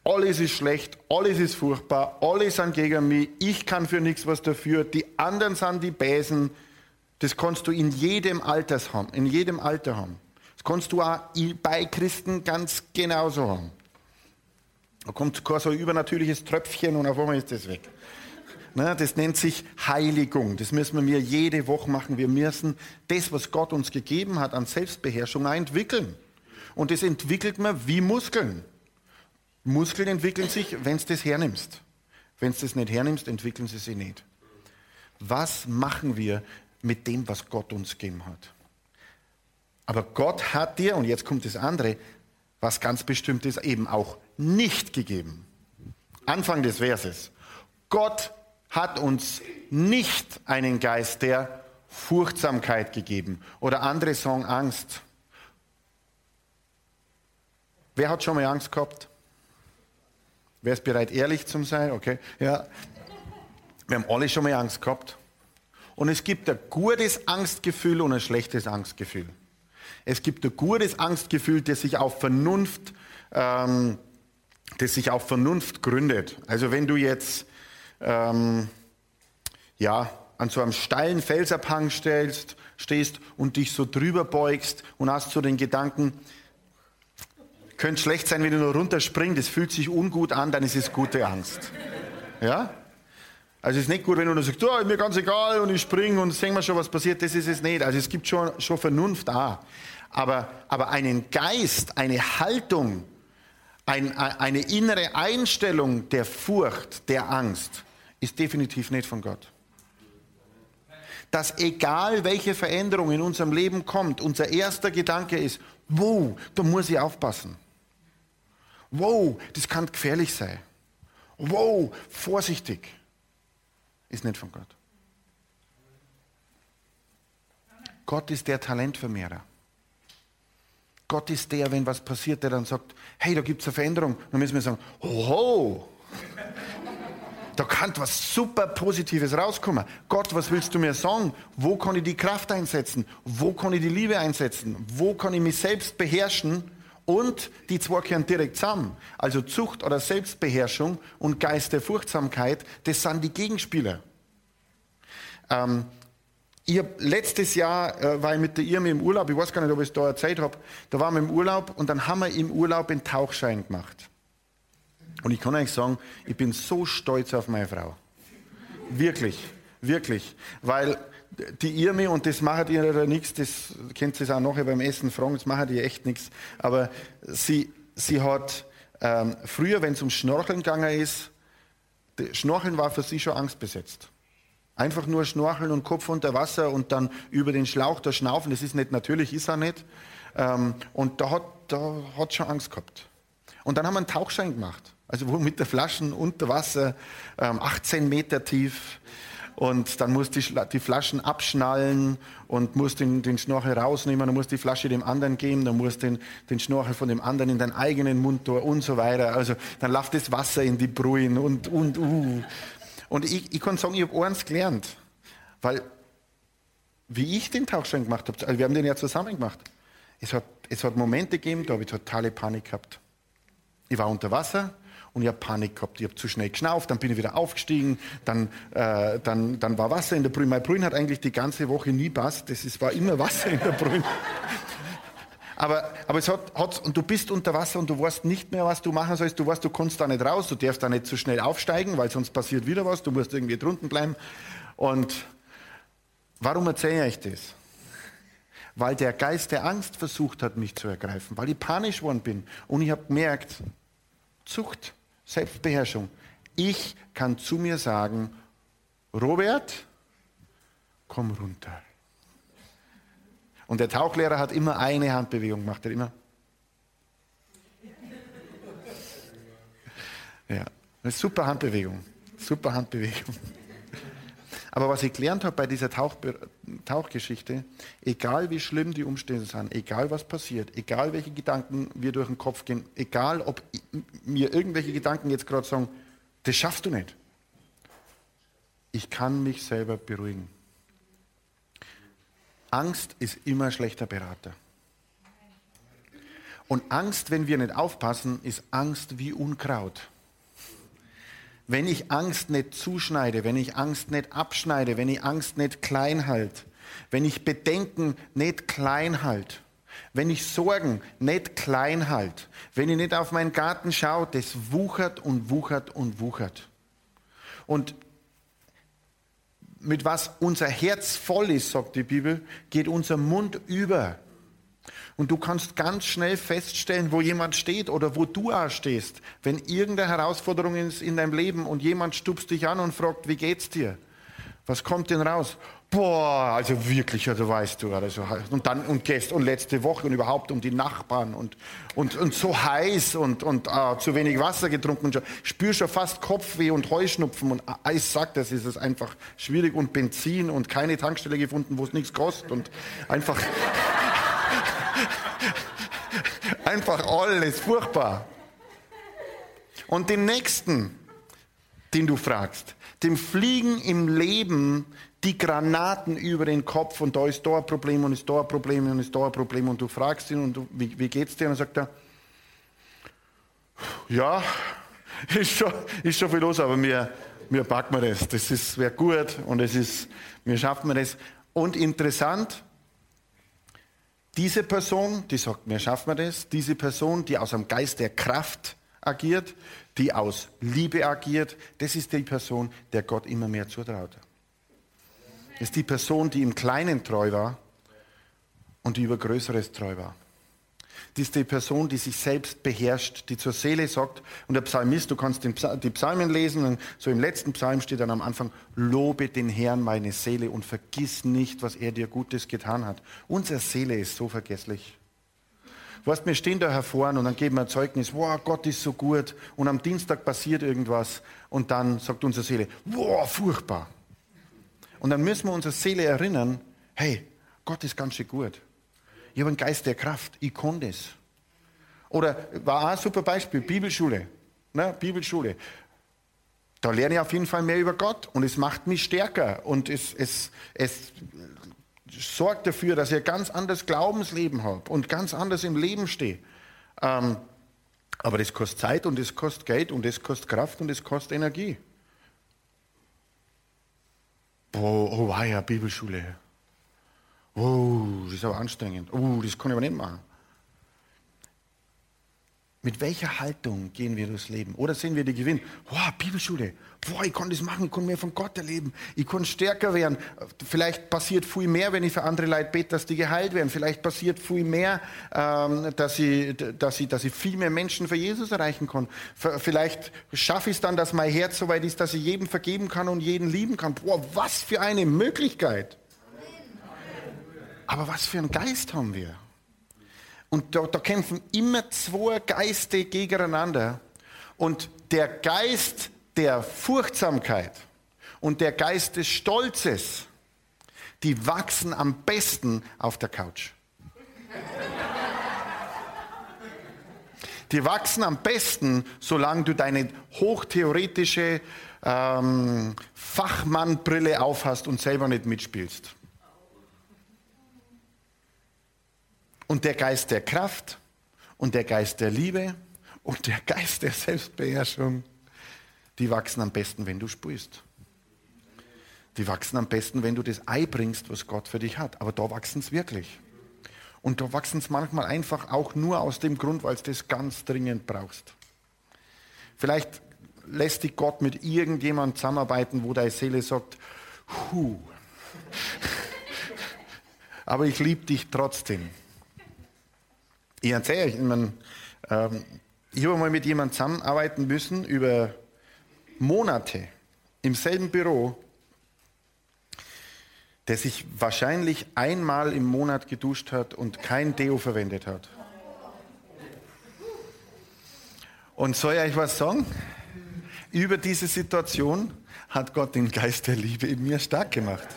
Alles ist schlecht, alles ist furchtbar, alle sind gegen mich, ich kann für nichts was dafür, die anderen sind die Bäsen. Das kannst du in jedem Alter haben, in jedem Alter haben. Das kannst du auch bei Christen ganz genauso haben. Da kommt kein so übernatürliches Tröpfchen und auf einmal ist das weg. Ne, das nennt sich Heiligung. Das müssen wir jede Woche machen. Wir müssen das, was Gott uns gegeben hat an Selbstbeherrschung, entwickeln. Und das entwickelt man wie Muskeln. Muskeln entwickeln sich, wenn du das hernimmst. Wenn du das nicht hernimmst, entwickeln sie sich nicht. Was machen wir mit dem, was Gott uns gegeben hat? Aber Gott hat dir, und jetzt kommt das andere, was ganz Bestimmtes eben auch nicht gegeben. Anfang des Verses. Gott hat uns nicht einen Geist der Furchtsamkeit gegeben oder andere sagen Angst. Wer hat schon mal Angst gehabt? Wer ist bereit, ehrlich zu sein? Okay, ja. Wir haben alle schon mal Angst gehabt. Und es gibt ein gutes Angstgefühl und ein schlechtes Angstgefühl. Es gibt ein gutes Angstgefühl, das sich auf Vernunft, ähm, das sich auf Vernunft gründet. Also wenn du jetzt ähm, ja, an so einem steilen Felsabhang stellst, stehst und dich so drüber beugst und hast so den Gedanken, könnte schlecht sein, wenn du nur runterspringst, das fühlt sich ungut an, dann ist es gute Angst. Ja? Also es ist nicht gut, wenn du nur sagst, oh, mir ganz egal und ich springe und sehen wir schon, was passiert, das ist es nicht. Also es gibt schon, schon Vernunft da. Aber, aber einen Geist, eine Haltung, ein, eine innere Einstellung der Furcht, der Angst, ist definitiv nicht von Gott. Dass egal welche Veränderung in unserem Leben kommt, unser erster Gedanke ist, wow, da muss ich aufpassen. Wow, das kann gefährlich sein. Wow, vorsichtig. Ist nicht von Gott. Gott ist der Talentvermehrer. Gott ist der, wenn was passiert, der dann sagt, hey, da gibt es eine Veränderung. Dann müssen wir sagen, oh, da kann was super Positives rauskommen. Gott, was willst du mir sagen? Wo kann ich die Kraft einsetzen? Wo kann ich die Liebe einsetzen? Wo kann ich mich selbst beherrschen? Und die zwei gehören direkt zusammen. Also Zucht oder Selbstbeherrschung und Geist der Furchtsamkeit, das sind die Gegenspieler. Ähm, ich letztes Jahr äh, war ich mit der Irme im Urlaub, ich weiß gar nicht, ob ich es da erzählt habe, da waren wir im Urlaub und dann haben wir im Urlaub einen Tauchschein gemacht. Und ich kann euch sagen, ich bin so stolz auf meine Frau. Wirklich, wirklich. Weil die Irmi, und das macht ihr ja nichts, das kennt ihr auch nachher beim Essen fragen, das macht ihr echt nichts. Aber sie, sie hat ähm, früher, wenn es um Schnorcheln gegangen ist, Schnorcheln war für sie schon angstbesetzt. Einfach nur schnorcheln und Kopf unter Wasser und dann über den Schlauch da schnaufen, das ist nicht natürlich, ist er nicht. Ähm, und da hat, da hat schon Angst gehabt. Und dann haben wir einen Tauchschein gemacht. Also mit der Flaschen unter Wasser, ähm, 18 Meter tief. Und dann musst du die, die Flaschen abschnallen und musst den, den Schnorchel rausnehmen, dann musst die Flasche dem anderen geben, dann musst den, den Schnorchel von dem anderen in deinen eigenen Mund tun und so weiter. Also dann läuft das Wasser in die Brühen und, und, uh. Und ich, ich kann sagen, ich habe eins gelernt. Weil, wie ich den Tauchschein gemacht habe, also wir haben den ja zusammen gemacht, es hat, es hat Momente gegeben, da habe ich totale Panik gehabt. Ich war unter Wasser, und ich habe Panik gehabt. Ich habe zu schnell geschnauft, dann bin ich wieder aufgestiegen, dann, äh, dann, dann war Wasser in der Brühe. Meine Brühe hat eigentlich die ganze Woche nie passt, das ist, war immer Wasser in der Brühe. Aber, aber es hat, hat, und du bist unter Wasser und du weißt nicht mehr, was du machen sollst. Du weißt, du kannst da nicht raus, du darfst da nicht zu so schnell aufsteigen, weil sonst passiert wieder was. Du musst irgendwie drunten bleiben. Und warum erzähle ich das? weil der Geist der Angst versucht hat, mich zu ergreifen, weil ich panisch worden bin. Und ich habe gemerkt, Zucht, Selbstbeherrschung. Ich kann zu mir sagen, Robert, komm runter. Und der Tauchlehrer hat immer eine Handbewegung gemacht, er immer. Ja, eine super Handbewegung, super Handbewegung. Aber was ich gelernt habe bei dieser Tauch, Tauchgeschichte, egal wie schlimm die Umstände sind, egal was passiert, egal welche Gedanken wir durch den Kopf gehen, egal ob mir irgendwelche Gedanken jetzt gerade sagen, das schaffst du nicht. Ich kann mich selber beruhigen. Angst ist immer schlechter Berater. Und Angst, wenn wir nicht aufpassen, ist Angst wie Unkraut. Wenn ich Angst nicht zuschneide, wenn ich Angst nicht abschneide, wenn ich Angst nicht klein halte, wenn ich Bedenken nicht klein halte, wenn ich Sorgen nicht klein halte, wenn ich nicht auf meinen Garten schaue, das wuchert und wuchert und wuchert. Und mit was unser Herz voll ist, sagt die Bibel, geht unser Mund über. Und du kannst ganz schnell feststellen, wo jemand steht oder wo du auch stehst, wenn irgendeine Herausforderung ist in deinem Leben und jemand stupst dich an und fragt, wie geht's dir? Was kommt denn raus? Boah, also wirklich, also weißt du, also, und dann und gestern und letzte Woche und überhaupt um die Nachbarn und, und, und so heiß und, und uh, zu wenig Wasser getrunken und schon, spür schon fast Kopfweh und Heuschnupfen und Eis sagt, das ist es einfach schwierig und Benzin und keine Tankstelle gefunden, wo es nichts kostet und einfach, einfach alles furchtbar. Und den nächsten, den du fragst, dem fliegen im Leben die Granaten über den Kopf und da ist da ein Problem und ist da ein Problem und ist da ein Problem und du fragst ihn und du, wie, wie geht's dir? Und dann sagt er, ja, ist schon, ist schon viel los, aber mir, mir packen wir das. Das wäre gut und es ist, mir schaffen wir das. Und interessant, diese Person, die sagt, mir schaffen wir das, diese Person, die aus einem Geist der Kraft agiert, die aus Liebe agiert, das ist die Person, der Gott immer mehr zutraut. Das ist die Person, die im Kleinen treu war und die über Größeres treu war. Ist die Person, die sich selbst beherrscht, die zur Seele sagt. Und der Psalmist, du kannst die Psalmen lesen, und so im letzten Psalm steht dann am Anfang, lobe den Herrn meine Seele und vergiss nicht, was er dir Gutes getan hat. Unsere Seele ist so vergesslich. Weißt, wir stehen da hervor und dann geben wir ein Zeugnis, wow, Gott ist so gut. Und am Dienstag passiert irgendwas und dann sagt unsere Seele, wow, furchtbar. Und dann müssen wir unsere Seele erinnern, hey, Gott ist ganz schön gut. Habe einen Geist der Kraft, ich kann das. Oder war auch ein super Beispiel, Bibelschule. Ne? Bibelschule. Da lerne ich auf jeden Fall mehr über Gott und es macht mich stärker und es, es, es sorgt dafür, dass ich ein ganz anderes Glaubensleben habe und ganz anders im Leben stehe. Ähm, aber das kostet Zeit und das kostet Geld und das kostet Kraft und das kostet Energie. Boah, oh, ja Bibelschule. Oh, das ist aber anstrengend. Oh, das kann ich aber nicht machen. Mit welcher Haltung gehen wir durchs Leben? Oder sehen wir die Gewinn? Wow, Bibelschule. Boah, ich kann das machen, ich kann mehr von Gott erleben. Ich kann stärker werden. Vielleicht passiert viel mehr, wenn ich für andere Leute bete, dass die geheilt werden. Vielleicht passiert viel mehr, ähm, dass, ich, dass, ich, dass ich viel mehr Menschen für Jesus erreichen kann. Vielleicht schaffe ich es dann, dass mein Herz so weit ist, dass ich jedem vergeben kann und jeden lieben kann. Boah, was für eine Möglichkeit. Aber was für einen Geist haben wir? Und da, da kämpfen immer zwei Geiste gegeneinander. Und der Geist der Furchtsamkeit und der Geist des Stolzes, die wachsen am besten auf der Couch. Die wachsen am besten, solange du deine hochtheoretische ähm, Fachmannbrille aufhast und selber nicht mitspielst. Und der Geist der Kraft und der Geist der Liebe und der Geist der Selbstbeherrschung, die wachsen am besten, wenn du sprühst. Die wachsen am besten, wenn du das Ei bringst, was Gott für dich hat. Aber da wachsen es wirklich. Und da wachsen es manchmal einfach auch nur aus dem Grund, weil du das ganz dringend brauchst. Vielleicht lässt dich Gott mit irgendjemandem zusammenarbeiten, wo deine Seele sagt, Huh. aber ich liebe dich trotzdem. Ich erzähle euch, ich, mein, ähm, ich habe mal mit jemandem zusammenarbeiten müssen über Monate im selben Büro, der sich wahrscheinlich einmal im Monat geduscht hat und kein Deo verwendet hat. Und soll ich euch was sagen? Über diese Situation hat Gott den Geist der Liebe in mir stark gemacht.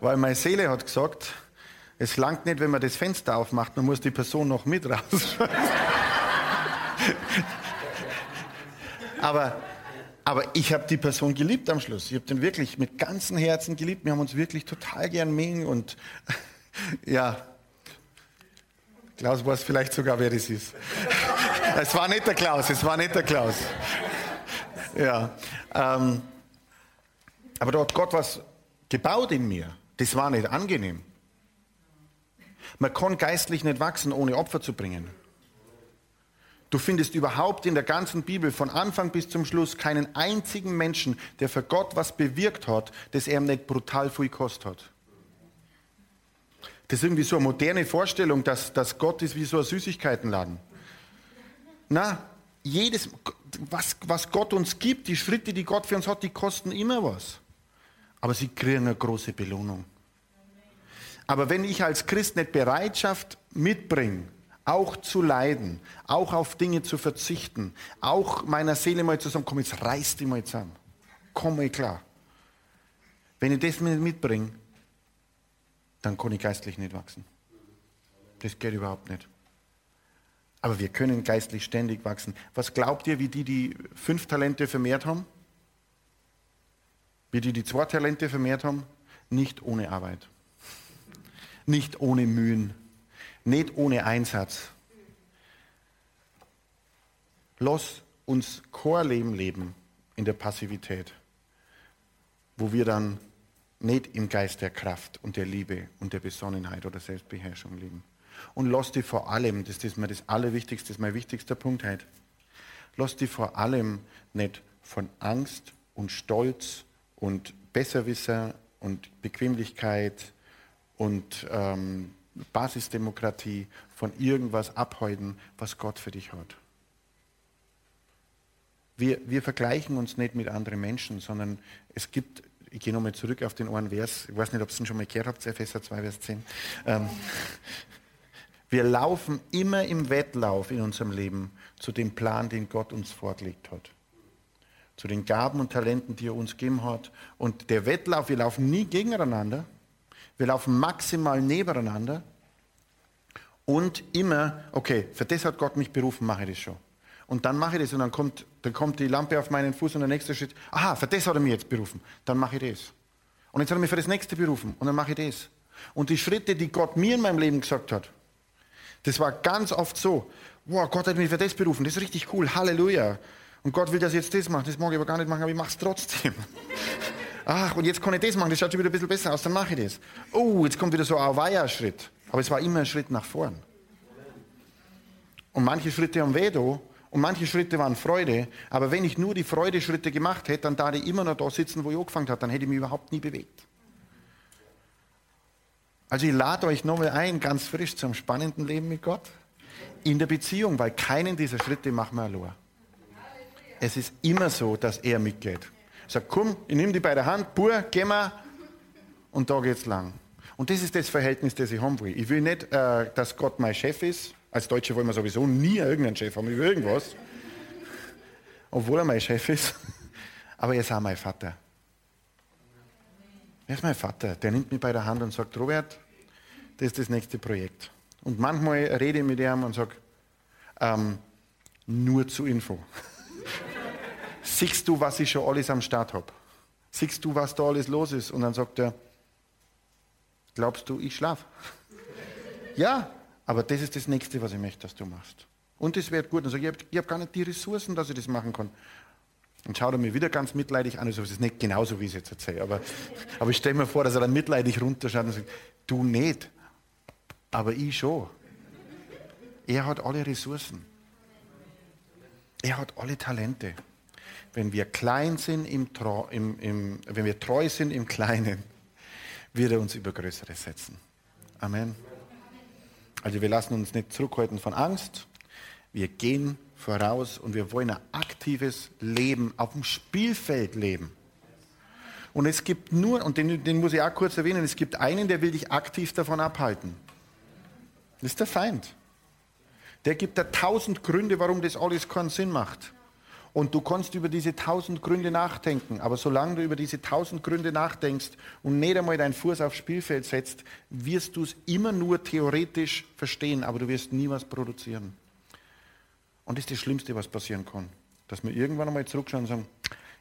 Weil meine Seele hat gesagt, es langt nicht, wenn man das Fenster aufmacht, man muss die Person noch mit raus. aber, aber ich habe die Person geliebt am Schluss. Ich habe den wirklich mit ganzem Herzen geliebt. Wir haben uns wirklich total gern mengen und ja, Klaus weiß vielleicht sogar, wer das ist. Es war nicht der Klaus, es war nicht der Klaus. Ja, ähm, aber da hat Gott was gebaut in mir. Das war nicht angenehm. Man kann geistlich nicht wachsen, ohne Opfer zu bringen. Du findest überhaupt in der ganzen Bibel von Anfang bis zum Schluss keinen einzigen Menschen, der für Gott was bewirkt hat, das er nicht brutal viel gekostet hat. Das ist irgendwie so eine moderne Vorstellung, dass, dass Gott ist wie so ein Süßigkeitenladen. Na, jedes, was, was Gott uns gibt, die Schritte, die Gott für uns hat, die kosten immer was. Aber sie kriegen eine große Belohnung. Aber wenn ich als Christ nicht Bereitschaft mitbringe, auch zu leiden, auch auf Dinge zu verzichten, auch meiner Seele mal zu sagen, komm, jetzt reiß die mal zusammen. Komm mal klar. Wenn ich das nicht mitbringe, dann kann ich geistlich nicht wachsen. Das geht überhaupt nicht. Aber wir können geistlich ständig wachsen. Was glaubt ihr, wie die, die fünf Talente vermehrt haben? Wie die, die zwei Talente vermehrt haben? Nicht ohne Arbeit. Nicht ohne Mühen. Nicht ohne Einsatz. Lass uns Chorleben leben in der Passivität, wo wir dann nicht im Geist der Kraft und der Liebe und der Besonnenheit oder Selbstbeherrschung leben. Und lass dich vor allem, das ist mir das Allerwichtigste, das ist mein wichtigster Punkt heute, lass dich vor allem nicht von Angst und Stolz und Besserwisser und Bequemlichkeit und ähm, Basisdemokratie von irgendwas abhalten, was Gott für dich hat. Wir, wir vergleichen uns nicht mit anderen Menschen, sondern es gibt, ich gehe nochmal zurück auf den einen Vers, ich weiß nicht, ob ihr es schon mal gehört habt, Epheser 2, Vers 10. Ähm, wir laufen immer im Wettlauf in unserem Leben zu dem Plan, den Gott uns vorgelegt hat. Zu den Gaben und Talenten, die er uns gegeben hat. Und der Wettlauf, wir laufen nie gegeneinander, wir laufen maximal nebeneinander und immer, okay, für das hat Gott mich berufen, mache ich das schon. Und dann mache ich das und dann kommt, dann kommt die Lampe auf meinen Fuß und der nächste Schritt, aha, für das hat er mich jetzt berufen, dann mache ich das. Und jetzt hat er mich für das nächste berufen und dann mache ich das. Und die Schritte, die Gott mir in meinem Leben gesagt hat, das war ganz oft so, wow, Gott hat mich für das berufen, das ist richtig cool, Halleluja. Und Gott will, dass ich jetzt das mache, das mag ich aber gar nicht machen, aber ich mache es trotzdem. Ach, und jetzt kann ich das machen, das schaut schon wieder ein bisschen besser aus, dann mache ich das. Oh, jetzt kommt wieder so ein Auweia-Schritt. Aber es war immer ein Schritt nach vorn. Und manche Schritte haben weh da, und manche Schritte waren Freude. Aber wenn ich nur die Freude-Schritte gemacht hätte, dann da ich immer noch da sitzen, wo ich angefangen habe, dann hätte ich mich überhaupt nie bewegt. Also ich lade euch nochmal ein, ganz frisch zum spannenden Leben mit Gott. In der Beziehung, weil keinen dieser Schritte machen wir allein. Es ist immer so, dass er mitgeht. Sagt, komm, ich nehme die bei der Hand, pur, geh mal, und da geht's lang. Und das ist das Verhältnis, das ich haben will. Ich will nicht, äh, dass Gott mein Chef ist. Als Deutsche wollen wir sowieso nie irgendeinen Chef haben über irgendwas. Obwohl er mein Chef ist. Aber er ist auch mein Vater. Er ist mein Vater. Der nimmt mich bei der Hand und sagt, Robert, das ist das nächste Projekt. Und manchmal rede ich mit ihm und sage, ähm, nur zur Info. Siehst du, was ich schon alles am Start habe? Siehst du, was da alles los ist? Und dann sagt er, glaubst du, ich schlafe? ja, aber das ist das Nächste, was ich möchte, dass du machst. Und das wird gut. Und sage, ich habe hab gar nicht die Ressourcen, dass ich das machen kann. Und schaut er mir wieder ganz mitleidig an. Also, es ist nicht genauso, wie ich es jetzt erzähle. Aber, aber ich stelle mir vor, dass er dann mitleidig runterschaut und sagt, du nicht, aber ich schon. Er hat alle Ressourcen. Er hat alle Talente. Wenn wir klein sind im, im, im, wenn wir treu sind im Kleinen, wird er uns über Größeres setzen. Amen. Also wir lassen uns nicht zurückhalten von Angst. Wir gehen voraus und wir wollen ein aktives Leben auf dem Spielfeld leben. Und es gibt nur, und den, den muss ich auch kurz erwähnen, es gibt einen, der will dich aktiv davon abhalten. Das ist der Feind. Der gibt dir tausend Gründe, warum das alles keinen Sinn macht. Und du kannst über diese tausend Gründe nachdenken. Aber solange du über diese tausend Gründe nachdenkst und nicht einmal deinen Fuß aufs Spielfeld setzt, wirst du es immer nur theoretisch verstehen, aber du wirst nie was produzieren. Und das ist das Schlimmste, was passieren kann. Dass wir irgendwann einmal zurückschauen und sagen,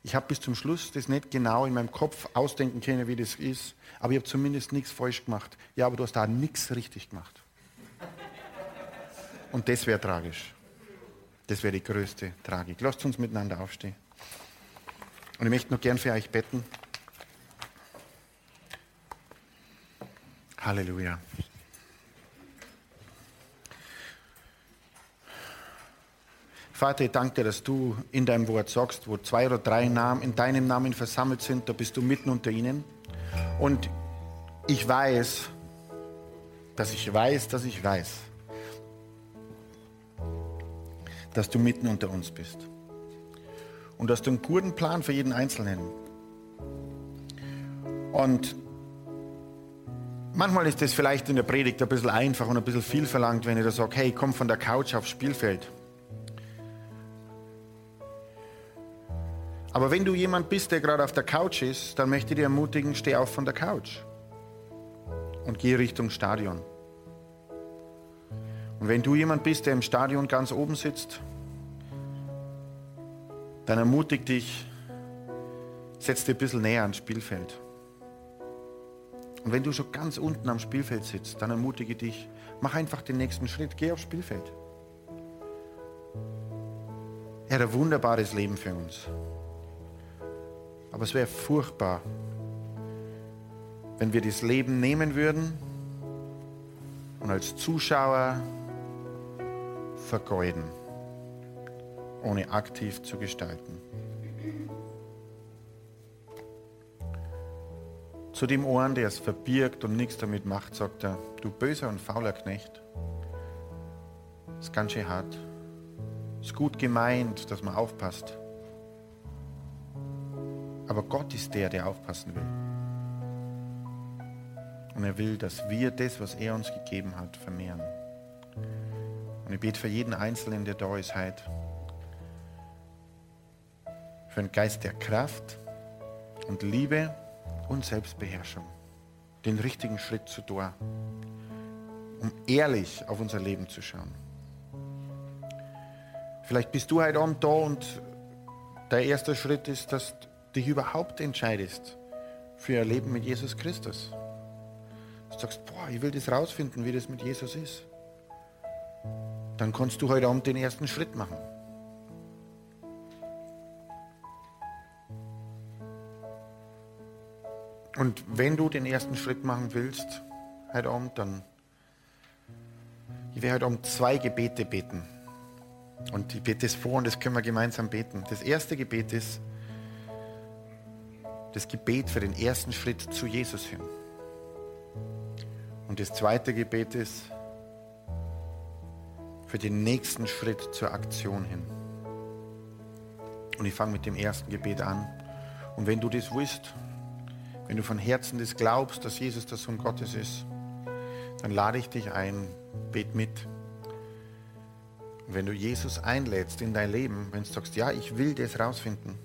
ich habe bis zum Schluss das nicht genau in meinem Kopf ausdenken können, wie das ist, aber ich habe zumindest nichts falsch gemacht. Ja, aber du hast da nichts richtig gemacht. Und das wäre tragisch. Das wäre die größte Tragik. Lasst uns miteinander aufstehen. Und ich möchte noch gern für euch beten. Halleluja. Vater, ich danke dir, dass du in deinem Wort sagst, wo zwei oder drei Namen in deinem Namen versammelt sind, da bist du mitten unter ihnen. Und ich weiß, dass ich weiß, dass ich weiß, dass du mitten unter uns bist. Und dass du einen guten Plan für jeden Einzelnen. Und manchmal ist das vielleicht in der Predigt ein bisschen einfach und ein bisschen viel verlangt, wenn ich da sage, hey, komm von der Couch aufs Spielfeld. Aber wenn du jemand bist, der gerade auf der Couch ist, dann möchte ich dir ermutigen, steh auf von der Couch und geh Richtung Stadion. Und wenn du jemand bist, der im Stadion ganz oben sitzt, dann ermutige dich, setz dich ein bisschen näher ans Spielfeld. Und wenn du schon ganz unten am Spielfeld sitzt, dann ermutige dich, mach einfach den nächsten Schritt, geh aufs Spielfeld. Er hat ein wunderbares Leben für uns. Aber es wäre furchtbar, wenn wir das Leben nehmen würden und als Zuschauer vergeuden, ohne aktiv zu gestalten. Zu dem Ohren, der es verbirgt und nichts damit macht, sagt er, du böser und fauler Knecht, ist ganz schön hart. Ist gut gemeint, dass man aufpasst. Aber Gott ist der, der aufpassen will. Und er will, dass wir das, was er uns gegeben hat, vermehren. Und ich bete für jeden Einzelnen, der da ist heute, für einen Geist der Kraft und Liebe und Selbstbeherrschung, den richtigen Schritt zu tun, um ehrlich auf unser Leben zu schauen. Vielleicht bist du heute Abend da und der erste Schritt ist, dass dich überhaupt entscheidest für ihr Leben mit Jesus Christus. Du sagst, boah, ich will das rausfinden, wie das mit Jesus ist. Dann kannst du heute Abend den ersten Schritt machen. Und wenn du den ersten Schritt machen willst, heute Abend, dann ich werde heute Abend zwei Gebete beten. Und ich bete es vor und das können wir gemeinsam beten. Das erste Gebet ist, das Gebet für den ersten Schritt zu Jesus hin. Und das zweite Gebet ist für den nächsten Schritt zur Aktion hin. Und ich fange mit dem ersten Gebet an. Und wenn du das willst, wenn du von Herzen das glaubst, dass Jesus der Sohn Gottes ist, dann lade ich dich ein, bet mit. Und wenn du Jesus einlädst in dein Leben, wenn du sagst, ja, ich will das rausfinden,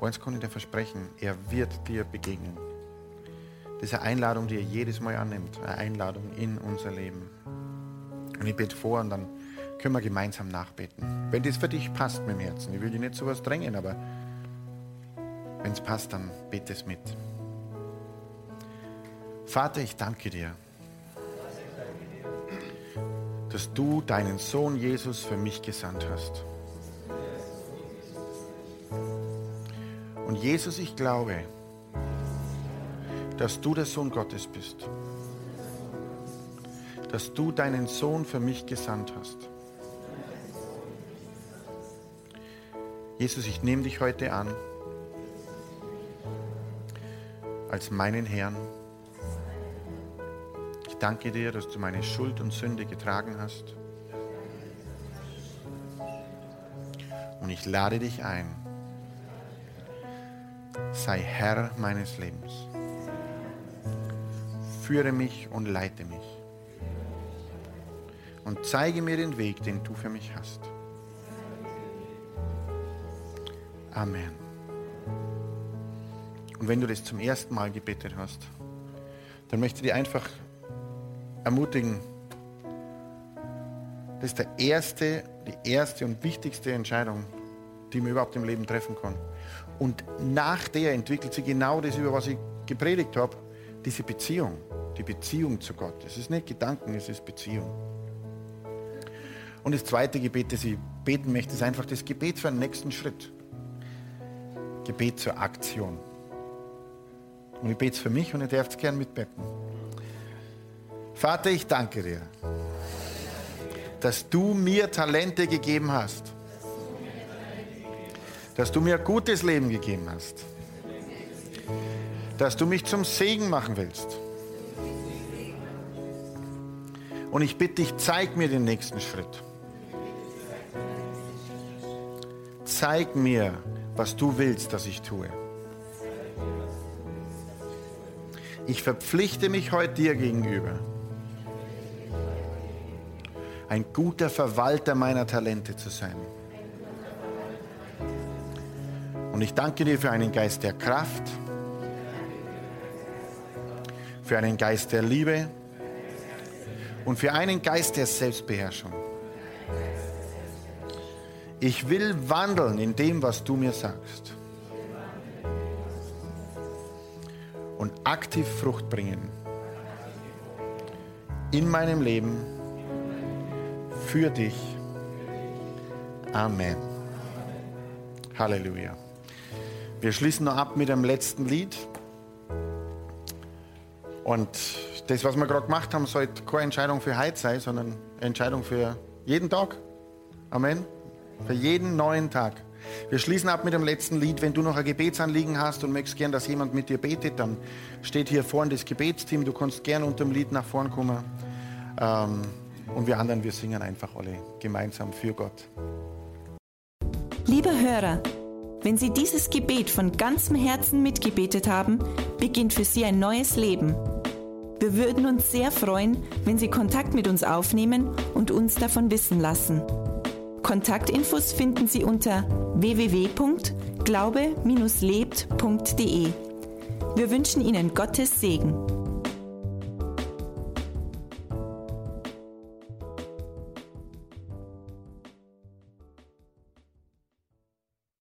Eins kann ich dir versprechen, er wird dir begegnen. Das ist eine Einladung, die er jedes Mal annimmt. Eine Einladung in unser Leben. Und ich bete vor und dann können wir gemeinsam nachbeten. Wenn das für dich passt mit dem Herzen. Ich will dir nicht so was drängen, aber wenn es passt, dann bete es mit. Vater, ich danke dir, dass du deinen Sohn Jesus für mich gesandt hast. Und Jesus, ich glaube, dass du der Sohn Gottes bist. Dass du deinen Sohn für mich gesandt hast. Jesus, ich nehme dich heute an als meinen Herrn danke dir, dass du meine Schuld und Sünde getragen hast. Und ich lade dich ein. Sei Herr meines Lebens. Führe mich und leite mich. Und zeige mir den Weg, den du für mich hast. Amen. Und wenn du das zum ersten Mal gebetet hast, dann möchte ich dir einfach ermutigen, das ist der erste, die erste und wichtigste Entscheidung, die man überhaupt im Leben treffen kann. Und nach der entwickelt sich genau das, über was ich gepredigt habe, diese Beziehung, die Beziehung zu Gott. Es ist nicht Gedanken, es ist Beziehung. Und das zweite Gebet, das ich beten möchte, ist einfach das Gebet für den nächsten Schritt. Gebet zur Aktion. Und ich bete es für mich und ihr dürft es gern mitbeten. Vater, ich danke dir, dass du mir Talente gegeben hast. Dass du mir ein gutes Leben gegeben hast. Dass du mich zum Segen machen willst. Und ich bitte dich, zeig mir den nächsten Schritt. Zeig mir, was du willst, dass ich tue. Ich verpflichte mich heute dir gegenüber, ein guter Verwalter meiner Talente zu sein. Und ich danke dir für einen Geist der Kraft, für einen Geist der Liebe und für einen Geist der Selbstbeherrschung. Ich will wandeln in dem, was du mir sagst. Und aktiv Frucht bringen. In meinem Leben. Für dich. Amen. Halleluja. Wir schließen noch ab mit dem letzten Lied. Und das, was wir gerade gemacht haben, sollte keine Entscheidung für heute sein, sondern eine Entscheidung für jeden Tag. Amen. Für jeden neuen Tag. Wir schließen ab mit dem letzten Lied. Wenn du noch ein Gebetsanliegen hast und möchtest gern, dass jemand mit dir betet, dann steht hier vorne das Gebetsteam. Du kannst gern unter dem Lied nach vorn kommen. Ähm, und wir anderen, wir singen einfach alle gemeinsam für Gott. Liebe Hörer, wenn Sie dieses Gebet von ganzem Herzen mitgebetet haben, beginnt für Sie ein neues Leben. Wir würden uns sehr freuen, wenn Sie Kontakt mit uns aufnehmen und uns davon wissen lassen. Kontaktinfos finden Sie unter www.glaube-lebt.de. Wir wünschen Ihnen Gottes Segen.